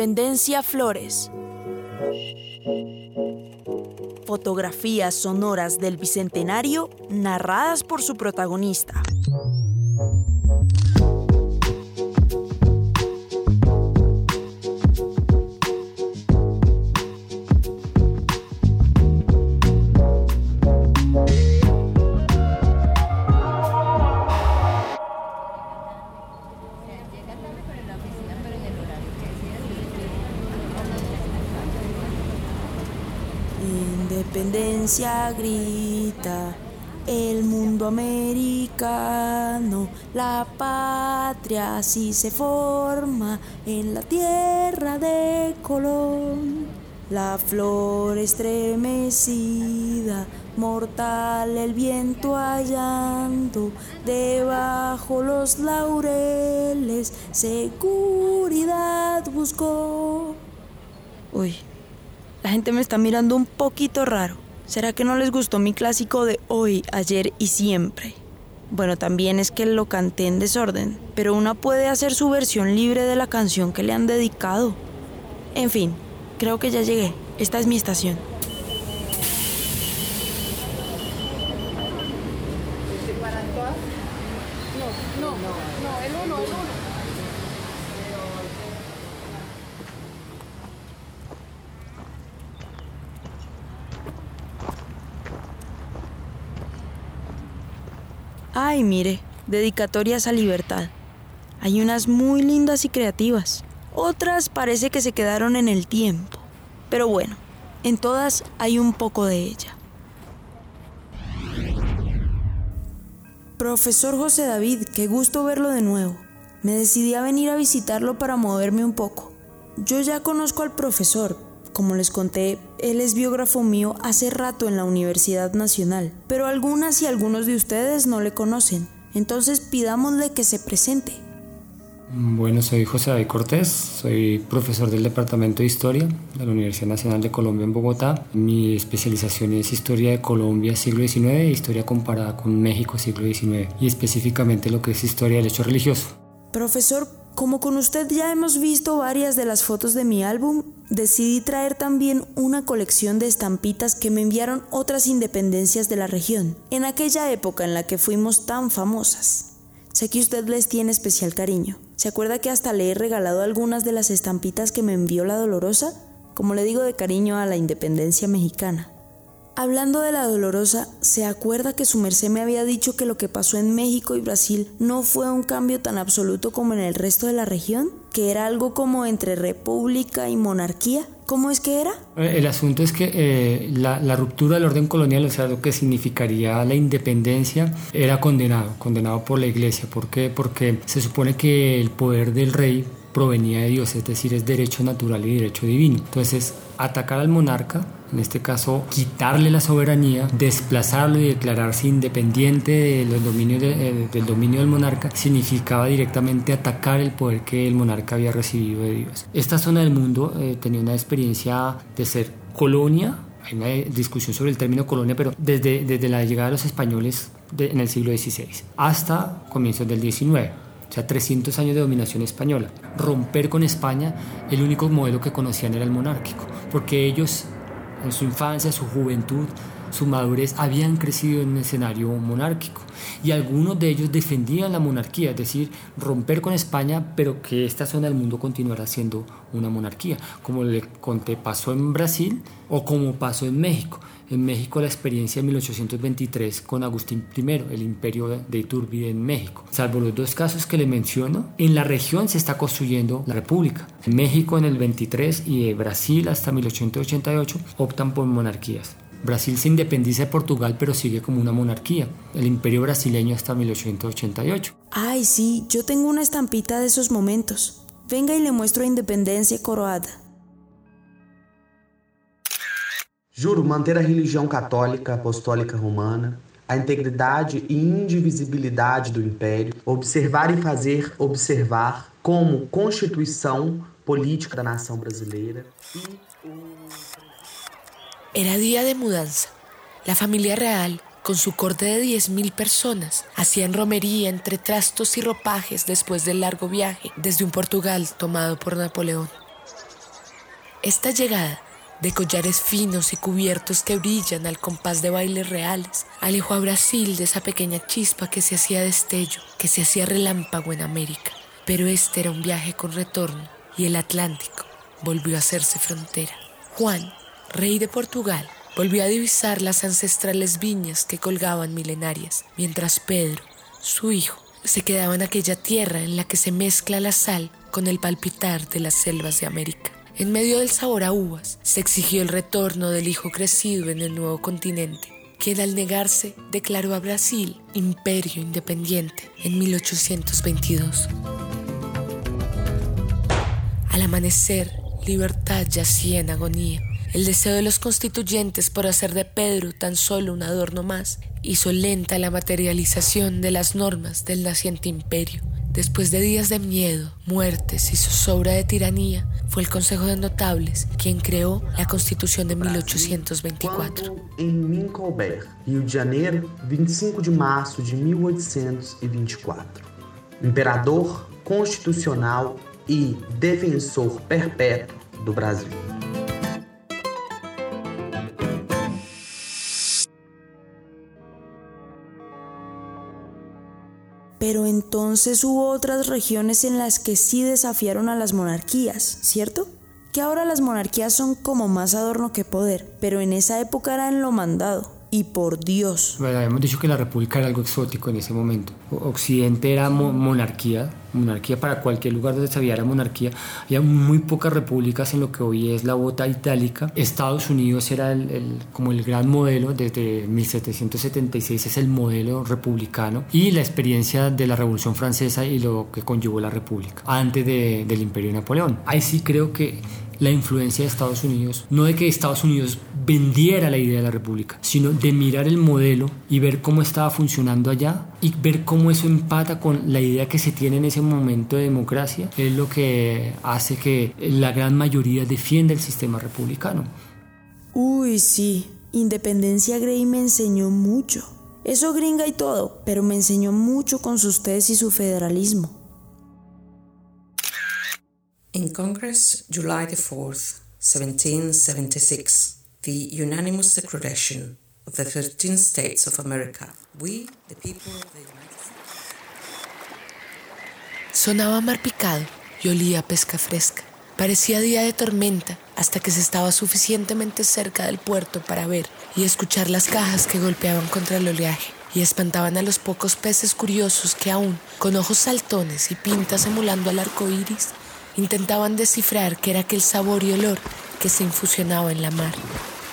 Independencia Flores. Fotografías sonoras del Bicentenario narradas por su protagonista. Grita el mundo americano, la patria así se forma en la tierra de Colón. La flor estremecida, mortal el viento hallando, debajo los laureles, seguridad buscó. Uy, la gente me está mirando un poquito raro. ¿Será que no les gustó mi clásico de hoy, ayer y siempre? Bueno, también es que lo canté en desorden, pero una puede hacer su versión libre de la canción que le han dedicado. En fin, creo que ya llegué. Esta es mi estación. Ay, mire, dedicatorias a libertad. Hay unas muy lindas y creativas. Otras parece que se quedaron en el tiempo. Pero bueno, en todas hay un poco de ella. Profesor José David, qué gusto verlo de nuevo. Me decidí a venir a visitarlo para moverme un poco. Yo ya conozco al profesor, como les conté, él es biógrafo mío hace rato en la Universidad Nacional, pero algunas y algunos de ustedes no le conocen, entonces pidámosle que se presente. Bueno, soy José David Cortés, soy profesor del Departamento de Historia de la Universidad Nacional de Colombia en Bogotá. Mi especialización es Historia de Colombia siglo XIX e Historia comparada con México siglo XIX y específicamente lo que es Historia del hecho religioso. Profesor, como con usted ya hemos visto varias de las fotos de mi álbum, decidí traer también una colección de estampitas que me enviaron otras independencias de la región, en aquella época en la que fuimos tan famosas. Sé que usted les tiene especial cariño. ¿Se acuerda que hasta le he regalado algunas de las estampitas que me envió la Dolorosa? Como le digo de cariño a la independencia mexicana. Hablando de la dolorosa, ¿se acuerda que su merced me había dicho que lo que pasó en México y Brasil no fue un cambio tan absoluto como en el resto de la región? ¿Que era algo como entre república y monarquía? ¿Cómo es que era? El asunto es que eh, la, la, ruptura del orden colonial, o sea, lo que significaría la independencia, era condenado, condenado por la iglesia. ¿Por qué? Porque se supone que el poder del rey provenía de Dios, es decir, es derecho natural y derecho divino. Entonces, atacar al monarca, en este caso, quitarle la soberanía, desplazarlo y declararse independiente del dominio, eh, del dominio del monarca, significaba directamente atacar el poder que el monarca había recibido de Dios. Esta zona del mundo eh, tenía una experiencia de ser colonia, hay una discusión sobre el término colonia, pero desde, desde la llegada de los españoles en el siglo XVI hasta comienzos del XIX o sea, 300 años de dominación española. Romper con España, el único modelo que conocían era el monárquico, porque ellos en su infancia, su juventud, su madurez habían crecido en un escenario monárquico y algunos de ellos defendían la monarquía, es decir, romper con España, pero que esta zona del mundo continuara siendo una monarquía, como le conté pasó en Brasil o como pasó en México. En México la experiencia de 1823 con Agustín I, el imperio de Iturbide en México. Salvo los dos casos que le menciono, en la región se está construyendo la república. México en el 23 y Brasil hasta 1888 optan por monarquías. Brasil se independiza de Portugal, pero sigue como una monarquía, el imperio brasileño hasta 1888. Ay, sí, yo tengo una estampita de esos momentos. Venga y le muestro independencia croata. Juro manter a religião católica apostólica romana, a integridade e indivisibilidade do império, observar e fazer observar como constituição política da nação brasileira e Era día de mudanza. La familia real, con su corte de 10.000 personas, hacían romería entre trastos y ropajes después del largo viaje desde un Portugal tomado por Napoleón. Esta llegada, de collares finos y cubiertos que brillan al compás de bailes reales, alejó a Brasil de esa pequeña chispa que se hacía destello, que se hacía relámpago en América. Pero este era un viaje con retorno y el Atlántico volvió a hacerse frontera. Juan, rey de Portugal, volvió a divisar las ancestrales viñas que colgaban milenarias, mientras Pedro, su hijo, se quedaba en aquella tierra en la que se mezcla la sal con el palpitar de las selvas de América. En medio del sabor a uvas, se exigió el retorno del hijo crecido en el nuevo continente, quien al negarse declaró a Brasil imperio independiente en 1822. Al amanecer, libertad yacía en agonía. El deseo de los constituyentes por hacer de Pedro tan solo un adorno más hizo lenta la materialización de las normas del naciente imperio. Después de días de miedo, muertes y zozobra de tiranía, fue el Consejo de Notables quien creó la Constitución de 1824. em Mincolbert, Rio de Janeiro, 25 de março de 1824. Imperador constitucional e defensor perpétuo do Brasil. Entonces hubo otras regiones en las que sí desafiaron a las monarquías, ¿cierto? Que ahora las monarquías son como más adorno que poder, pero en esa época eran lo mandado. Y por Dios. Bueno, habíamos dicho que la república era algo exótico en ese momento. Occidente era mo- monarquía, monarquía para cualquier lugar donde se viera monarquía. Había muy pocas repúblicas en lo que hoy es la bota itálica. Estados Unidos era el, el- como el gran modelo, desde 1776 es el modelo republicano y la experiencia de la Revolución Francesa y lo que conllevó la república antes de- del Imperio de Napoleón. Ahí sí creo que la influencia de Estados Unidos, no de que Estados Unidos vendiera la idea de la república, sino de mirar el modelo y ver cómo estaba funcionando allá y ver cómo eso empata con la idea que se tiene en ese momento de democracia, es lo que hace que la gran mayoría defienda el sistema republicano. Uy, sí, Independencia Grey me enseñó mucho. Eso gringa y todo, pero me enseñó mucho con sus tesis y su federalismo. In Congress, July the 4th, 1776, the unanimous declaration of the 13 states of America. We, the people of the United States. Sonaba mar picado y olía pesca fresca. Parecía día de tormenta hasta que se estaba suficientemente cerca del puerto para ver y escuchar las cajas que golpeaban contra el oleaje y espantaban a los pocos peces curiosos que aún, con ojos saltones y pintas emulando al arco iris, intentaban descifrar qué era aquel sabor y olor que se infusionaba en la mar.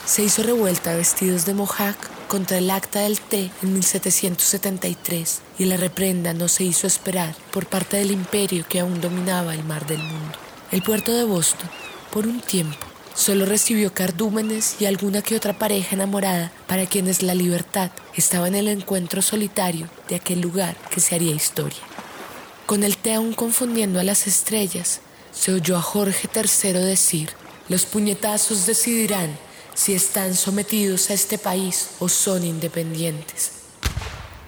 Se hizo revuelta vestidos de Mohawk contra el acta del té en 1773 y la reprenda no se hizo esperar por parte del imperio que aún dominaba el mar del mundo. El puerto de Boston, por un tiempo, solo recibió cardúmenes y alguna que otra pareja enamorada para quienes la libertad estaba en el encuentro solitario de aquel lugar que se haría historia. Con el té aún confundiendo a las estrellas, se oyó a Jorge III decir, los puñetazos decidirán si están sometidos a este país o son independientes.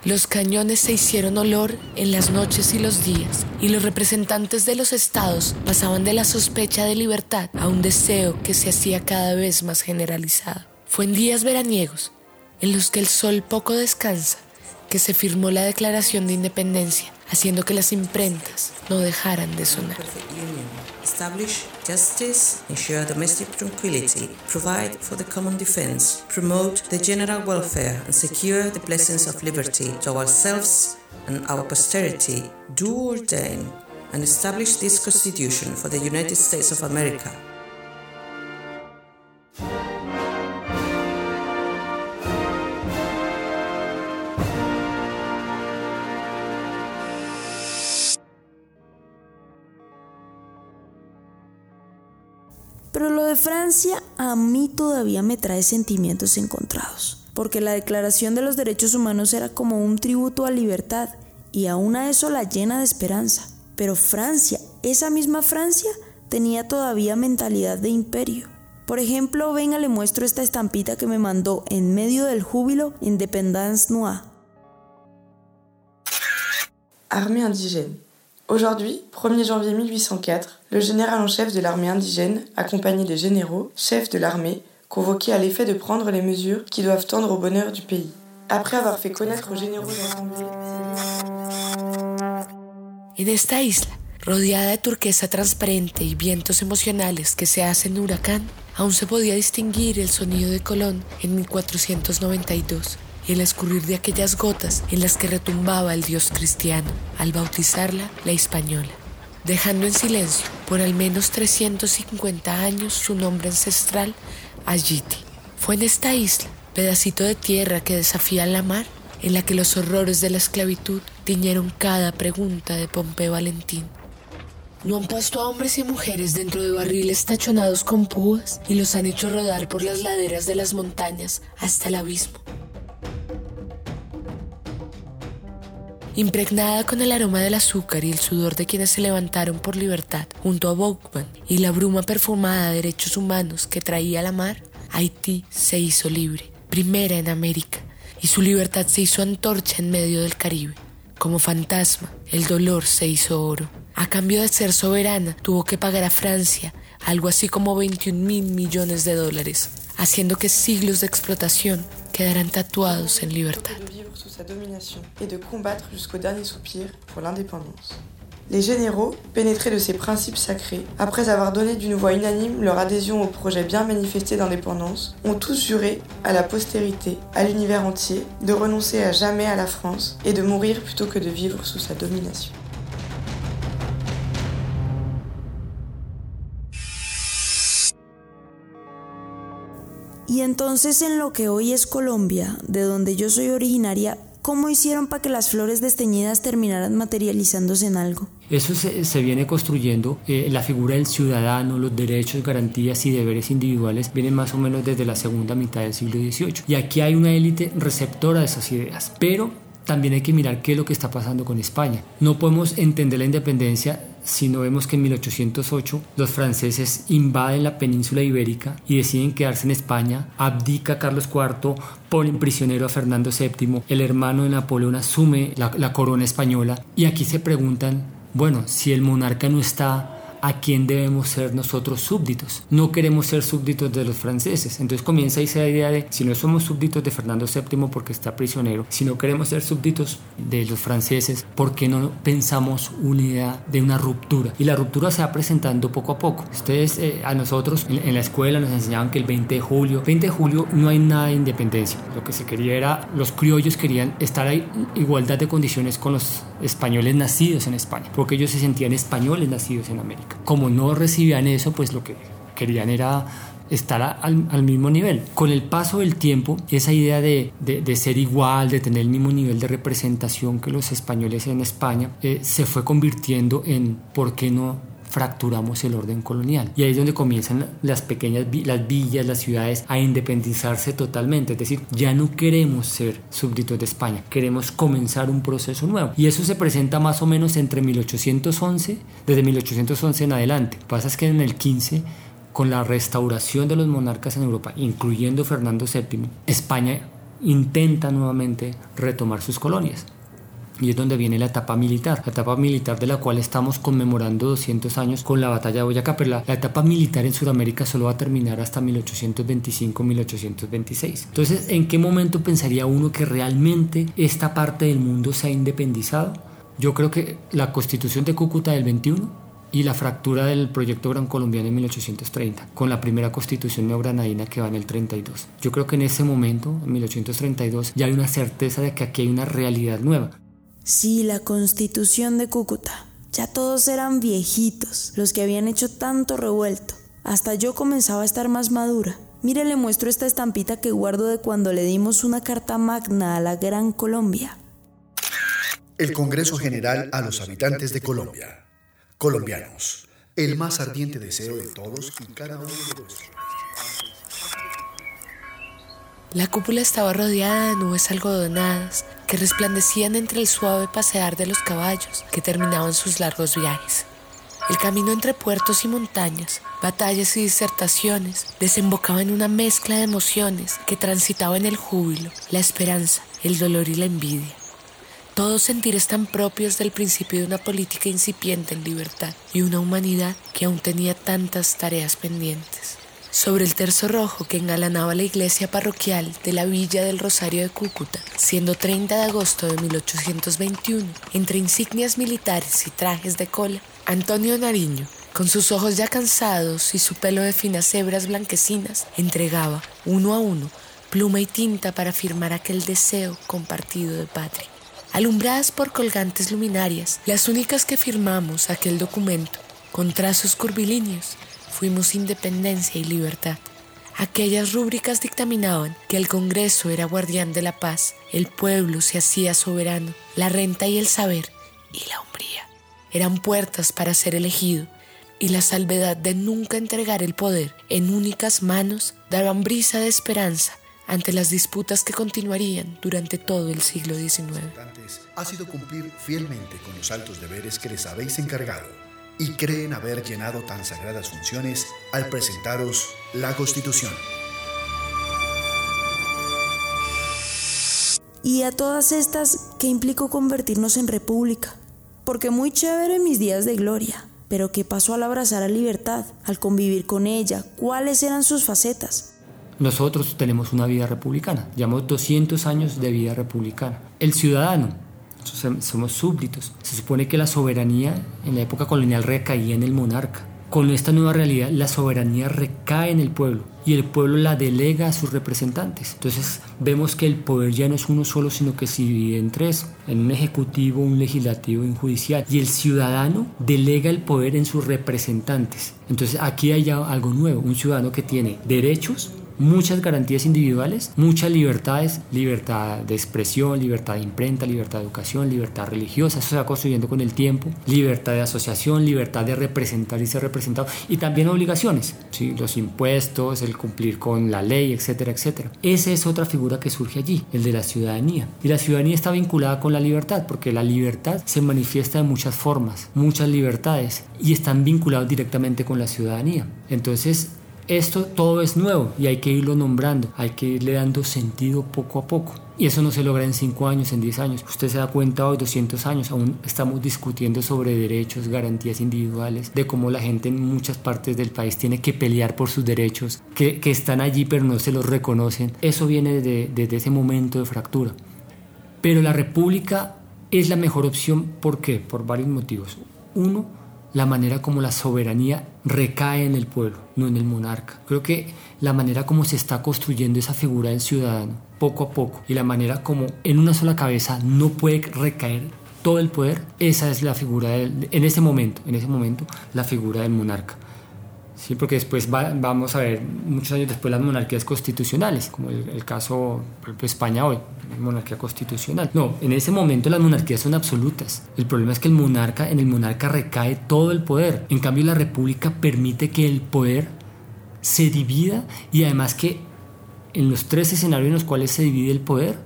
Los cañones se hicieron olor en las noches y los días, y los representantes de los estados pasaban de la sospecha de libertad a un deseo que se hacía cada vez más generalizado. Fue en días veraniegos, en los que el sol poco descansa, que se firmó la Declaración de Independencia, haciendo que las imprentas no dejaran de sonar. Establish justice, ensure domestic tranquility, provide for the common defense, promote the general welfare, and secure the blessings of liberty to ourselves and our posterity. Do ordain and establish this Constitution for the United States of America. Pero lo de Francia a mí todavía me trae sentimientos encontrados, porque la Declaración de los Derechos Humanos era como un tributo a libertad y aún a eso la llena de esperanza. Pero Francia, esa misma Francia, tenía todavía mentalidad de imperio. Por ejemplo, venga, le muestro esta estampita que me mandó en medio del júbilo Independance Noire. Armée indigène. Aujourd'hui, 1er janvier 1804, le général en chef de l'armée indigène, accompagné des généraux, chefs de l'armée, convoqués à l'effet de prendre les mesures qui doivent tendre au bonheur du pays. Après avoir fait connaître aux généraux de l'Assemblée En esta isla, rodeada de turquesa transparente y vientos emocionales que se hacen huracán, aún se podía distinguir el sonido de Colón en 1492 y el escurrir de aquellas gotas en las que retumbaba el dios cristiano al bautizarla la española, dejando en silencio por al menos 350 años su nombre ancestral, Ayiti. Fue en esta isla, pedacito de tierra que desafía la mar, en la que los horrores de la esclavitud tiñeron cada pregunta de Pompeo Valentín. No han puesto a hombres y mujeres dentro de barriles tachonados con púas y los han hecho rodar por las laderas de las montañas hasta el abismo. Impregnada con el aroma del azúcar y el sudor de quienes se levantaron por libertad junto a Bowman y la bruma perfumada de derechos humanos que traía la mar, Haití se hizo libre, primera en América, y su libertad se hizo antorcha en medio del Caribe. Como fantasma, el dolor se hizo oro. A cambio de ser soberana, tuvo que pagar a Francia algo así como 21 mil millones de dólares, haciendo que siglos de explotación quedaran tatuados en libertad. de vivre sous sa domination et de combattre jusqu'au dernier soupir pour l'indépendance. Les généraux, pénétrés de ces principes sacrés, après avoir donné d'une voix unanime leur adhésion au projet bien manifesté d'indépendance, ont tous juré à la postérité, à l'univers entier, de renoncer à jamais à la France et de mourir plutôt que de vivre sous sa domination. Y entonces en lo que hoy es Colombia, de donde yo soy originaria, ¿cómo hicieron para que las flores desteñidas terminaran materializándose en algo? Eso se, se viene construyendo, eh, la figura del ciudadano, los derechos, garantías y deberes individuales vienen más o menos desde la segunda mitad del siglo XVIII. Y aquí hay una élite receptora de esas ideas, pero también hay que mirar qué es lo que está pasando con España. No podemos entender la independencia si no vemos que en 1808 los franceses invaden la península ibérica y deciden quedarse en España, abdica Carlos IV, ponen prisionero a Fernando VII, el hermano de Napoleón asume la, la corona española. Y aquí se preguntan, bueno, si el monarca no está a quién debemos ser nosotros súbditos. No queremos ser súbditos de los franceses. Entonces comienza esa idea de si no somos súbditos de Fernando VII porque está prisionero, si no queremos ser súbditos de los franceses, ¿por qué no pensamos una idea de una ruptura? Y la ruptura se va presentando poco a poco. Ustedes eh, a nosotros en, en, la escuela nos enseñaban que el 20 de julio, 20 de julio no hay nada de independencia. Lo que se quería era, los criollos querían estar en igualdad de condiciones con los españoles nacidos en España, porque ellos se sentían españoles nacidos en América. Como no recibían eso, pues lo que querían era estar al, mismo nivel. Con el paso del tiempo, esa idea de, de, de, ser igual, de tener el mismo nivel de representación que los españoles en España, eh, se fue convirtiendo en por qué no fracturamos el orden colonial. Y ahí es donde comienzan las pequeñas, las villas, las ciudades a independizarse totalmente. Es decir, ya no queremos ser súbditos de España, queremos comenzar un proceso nuevo. Y eso se presenta más o menos entre 1811, desde 1811 en adelante. Lo que pasa es que en el 15 con la restauración de los monarcas en Europa, incluyendo Fernando VII, España intenta nuevamente retomar sus colonias. Y es donde viene la etapa militar, la etapa militar de la cual estamos conmemorando 200 años con la batalla de Boyacá, pero la, la etapa militar en Sudamérica solo va a terminar hasta 1825-1826. Entonces, ¿en qué momento pensaría uno que realmente esta parte del mundo se ha independizado? Yo creo que la constitución de Cúcuta del 21 y la fractura del proyecto Gran Colombiano en 1830, con la primera constitución neogranadina que va en el 32. Yo creo que en ese momento, en 1832, ya hay una certeza de que aquí hay una realidad nueva. Sí, la constitución de Cúcuta. Ya todos eran viejitos, los que habían hecho tanto revuelto. Hasta yo comenzaba a estar más madura. Mire, le muestro esta estampita que guardo de cuando le dimos una carta magna a la Gran Colombia. El Congreso General a los habitantes de Colombia. Colombianos, el más ardiente deseo de todos y cada uno de nosotros. La cúpula estaba rodeada de nubes algodonadas que resplandecían entre el suave pasear de los caballos que terminaban sus largos viajes. El camino entre puertos y montañas, batallas y disertaciones desembocaba en una mezcla de emociones que transitaban el júbilo, la esperanza, el dolor y la envidia. Todos sentires tan propios del principio de una política incipiente en libertad y una humanidad que aún tenía tantas tareas pendientes sobre el terzo rojo que engalanaba la iglesia parroquial de la Villa del Rosario de Cúcuta, siendo 30 de agosto de 1821, entre insignias militares y trajes de cola, Antonio Nariño, con sus ojos ya cansados y su pelo de finas hebras blanquecinas, entregaba, uno a uno, pluma y tinta para firmar aquel deseo compartido de patria. Alumbradas por colgantes luminarias, las únicas que firmamos aquel documento, con trazos curvilíneos, fuimos independencia y libertad. Aquellas rúbricas dictaminaban que el Congreso era guardián de la paz, el pueblo se hacía soberano, la renta y el saber y la hombría eran puertas para ser elegido, y la salvedad de nunca entregar el poder en únicas manos daban brisa de esperanza ante las disputas que continuarían durante todo el siglo XIX. Ha sido cumplir fielmente con los altos deberes que les habéis encargado y creen haber llenado tan sagradas funciones al presentaros la Constitución. Y a todas estas, ¿qué implicó convertirnos en república? Porque muy chévere mis días de gloria, pero ¿qué pasó al abrazar a libertad, al convivir con ella? ¿Cuáles eran sus facetas? Nosotros tenemos una vida republicana, llevamos 200 años de vida republicana. El ciudadano, somos súbditos. Se supone que la soberanía en la época colonial recaía en el monarca. Con esta nueva realidad, la soberanía recae en el pueblo y el pueblo la delega a sus representantes. Entonces vemos que el poder ya no es uno solo, sino que se divide en tres, en un ejecutivo, un legislativo y un judicial. Y el ciudadano delega el poder en sus representantes. Entonces aquí hay algo nuevo, un ciudadano que tiene derechos muchas garantías individuales, muchas libertades, libertad de expresión, libertad de imprenta, libertad de educación, libertad religiosa, eso se va construyendo con el tiempo, libertad de asociación, libertad de representar y ser representado, y también obligaciones, ¿sí? los impuestos, el cumplir con la ley, etcétera, etcétera. Esa es otra figura que surge allí, el de la ciudadanía. Y la ciudadanía está vinculada con la libertad, porque la libertad se manifiesta de muchas formas, muchas libertades, y están vinculados directamente con la ciudadanía. Entonces, esto todo es nuevo y hay que irlo nombrando, hay que irle dando sentido poco a poco. Y eso no se logra en 5 años, en 10 años. Usted se da cuenta hoy, 200 años, aún estamos discutiendo sobre derechos, garantías individuales, de cómo la gente en muchas partes del país tiene que pelear por sus derechos, que, que están allí pero no se los reconocen. Eso viene desde, desde ese momento de fractura. Pero la república es la mejor opción, ¿por qué? Por varios motivos. Uno, la manera como la soberanía recae en el pueblo, no en el monarca. Creo que la manera como se está construyendo esa figura del ciudadano, poco a poco, y la manera como en una sola cabeza no puede recaer todo el poder, esa es la figura, del, en ese momento, en ese momento, la figura del monarca. Sí, porque después vamos a ver muchos años después las monarquías constitucionales, como el, caso, por España hoy, monarquía constitucional. No, en ese momento las monarquías son absolutas. El problema es que el monarca, en el monarca recae todo el poder. En cambio, la república permite que el poder se divida y además que en los tres escenarios en los cuales se divide el poder,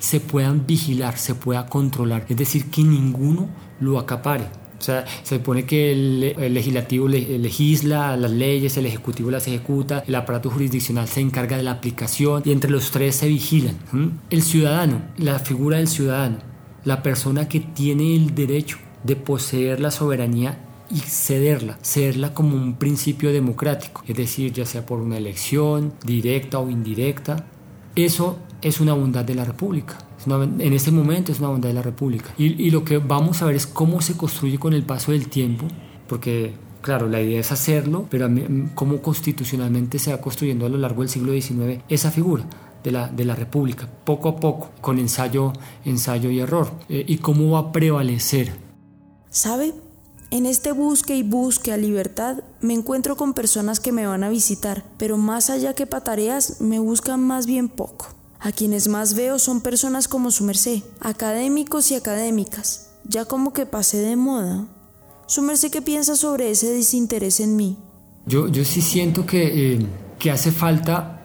se puedan vigilar, se pueda controlar. Es decir, que ninguno lo acapare. O sea, se supone que el, legislativo legisla las leyes, el ejecutivo las ejecuta, el aparato jurisdiccional se encarga de la aplicación y entre los tres se vigilan. El ciudadano, la figura del ciudadano, la persona que tiene el derecho de poseer la soberanía y cederla, cederla como un principio democrático, es decir, ya sea por una elección directa o indirecta. Eso es una bondad de la República en este momento es una bondad de la República. Y, lo que vamos a ver es cómo se construye con el paso del tiempo, porque claro, la idea es hacerlo, pero cómo constitucionalmente se va construyendo a lo largo del siglo XIX esa figura. De la, de la República, poco a poco, con ensayo, ensayo y error, eh, y cómo va a prevalecer. ¿Sabe? En este busque y busque a libertad me encuentro con personas que me van a visitar, pero más allá que patareas me buscan más bien poco. A quienes más veo son personas como su merced, académicos y académicas. Ya como que pasé de moda. ¿Su merced qué piensa sobre ese desinterés en mí? Yo, yo sí siento que, eh, que hace falta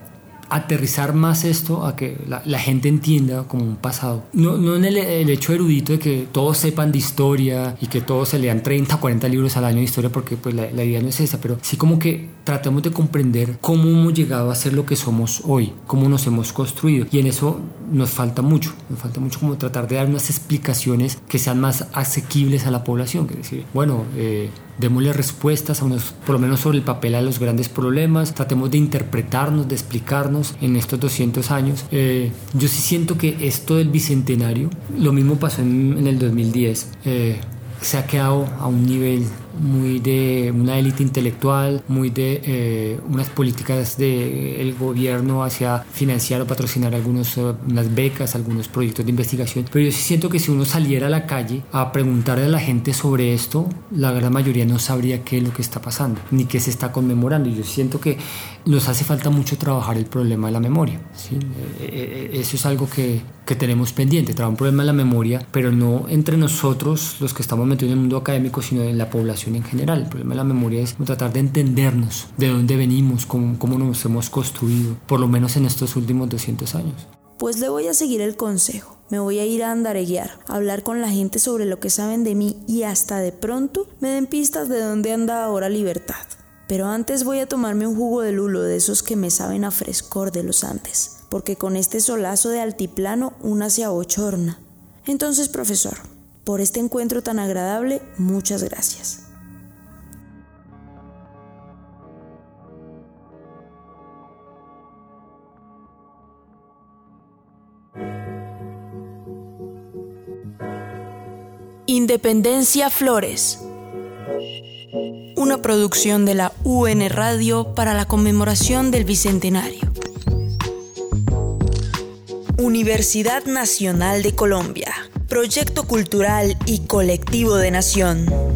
aterrizar más esto a que la, gente entienda como un pasado. No, no en el, hecho erudito de que todos sepan de historia y que todos se lean 30 o 40 libros al año de historia, porque pues la, la, idea no es esa, pero sí como que tratemos de comprender cómo hemos llegado a ser lo que somos hoy, cómo nos hemos construido. Y en eso nos falta mucho, nos falta mucho como tratar de dar unas explicaciones que sean más asequibles a la población, que decir, bueno, eh, démosle respuestas, a unos, por lo menos sobre el papel a los grandes problemas, tratemos de interpretarnos, de explicarnos en estos 200 años. Eh, yo sí siento que esto del bicentenario, lo mismo pasó en, el 2010, eh, se ha quedado a un nivel muy de una élite intelectual, muy de eh, unas políticas del gobierno hacia financiar o patrocinar algunas eh, unas becas, algunos proyectos de investigación. Pero yo sí siento que si uno saliera a la calle a preguntarle a la gente sobre esto, la gran mayoría no sabría qué es lo que está pasando, ni qué se está conmemorando. Y yo siento que nos hace falta mucho trabajar el problema de la memoria. ¿sí? Eh, eso es algo que, que tenemos pendiente, trabajar un problema de la memoria, pero no entre nosotros, los que estamos metidos en el mundo académico, sino en la población en general. El problema de la memoria es tratar de entendernos, de dónde venimos, cómo, cómo nos hemos construido, por lo menos en estos últimos 200 años. Pues le voy a seguir el consejo. Me voy a ir a andareguear, a hablar con la gente sobre lo que saben de mí y hasta de pronto me den pistas de dónde anda ahora libertad. Pero antes voy a tomarme un jugo de lulo de esos que me saben a frescor de los antes, porque con este solazo de altiplano una se abochorna. Entonces, profesor, por este encuentro tan agradable, muchas gracias. Independencia Flores. Una producción de la UN Radio para la conmemoración del Bicentenario. Universidad Nacional de Colombia. Proyecto Cultural y Colectivo de Nación.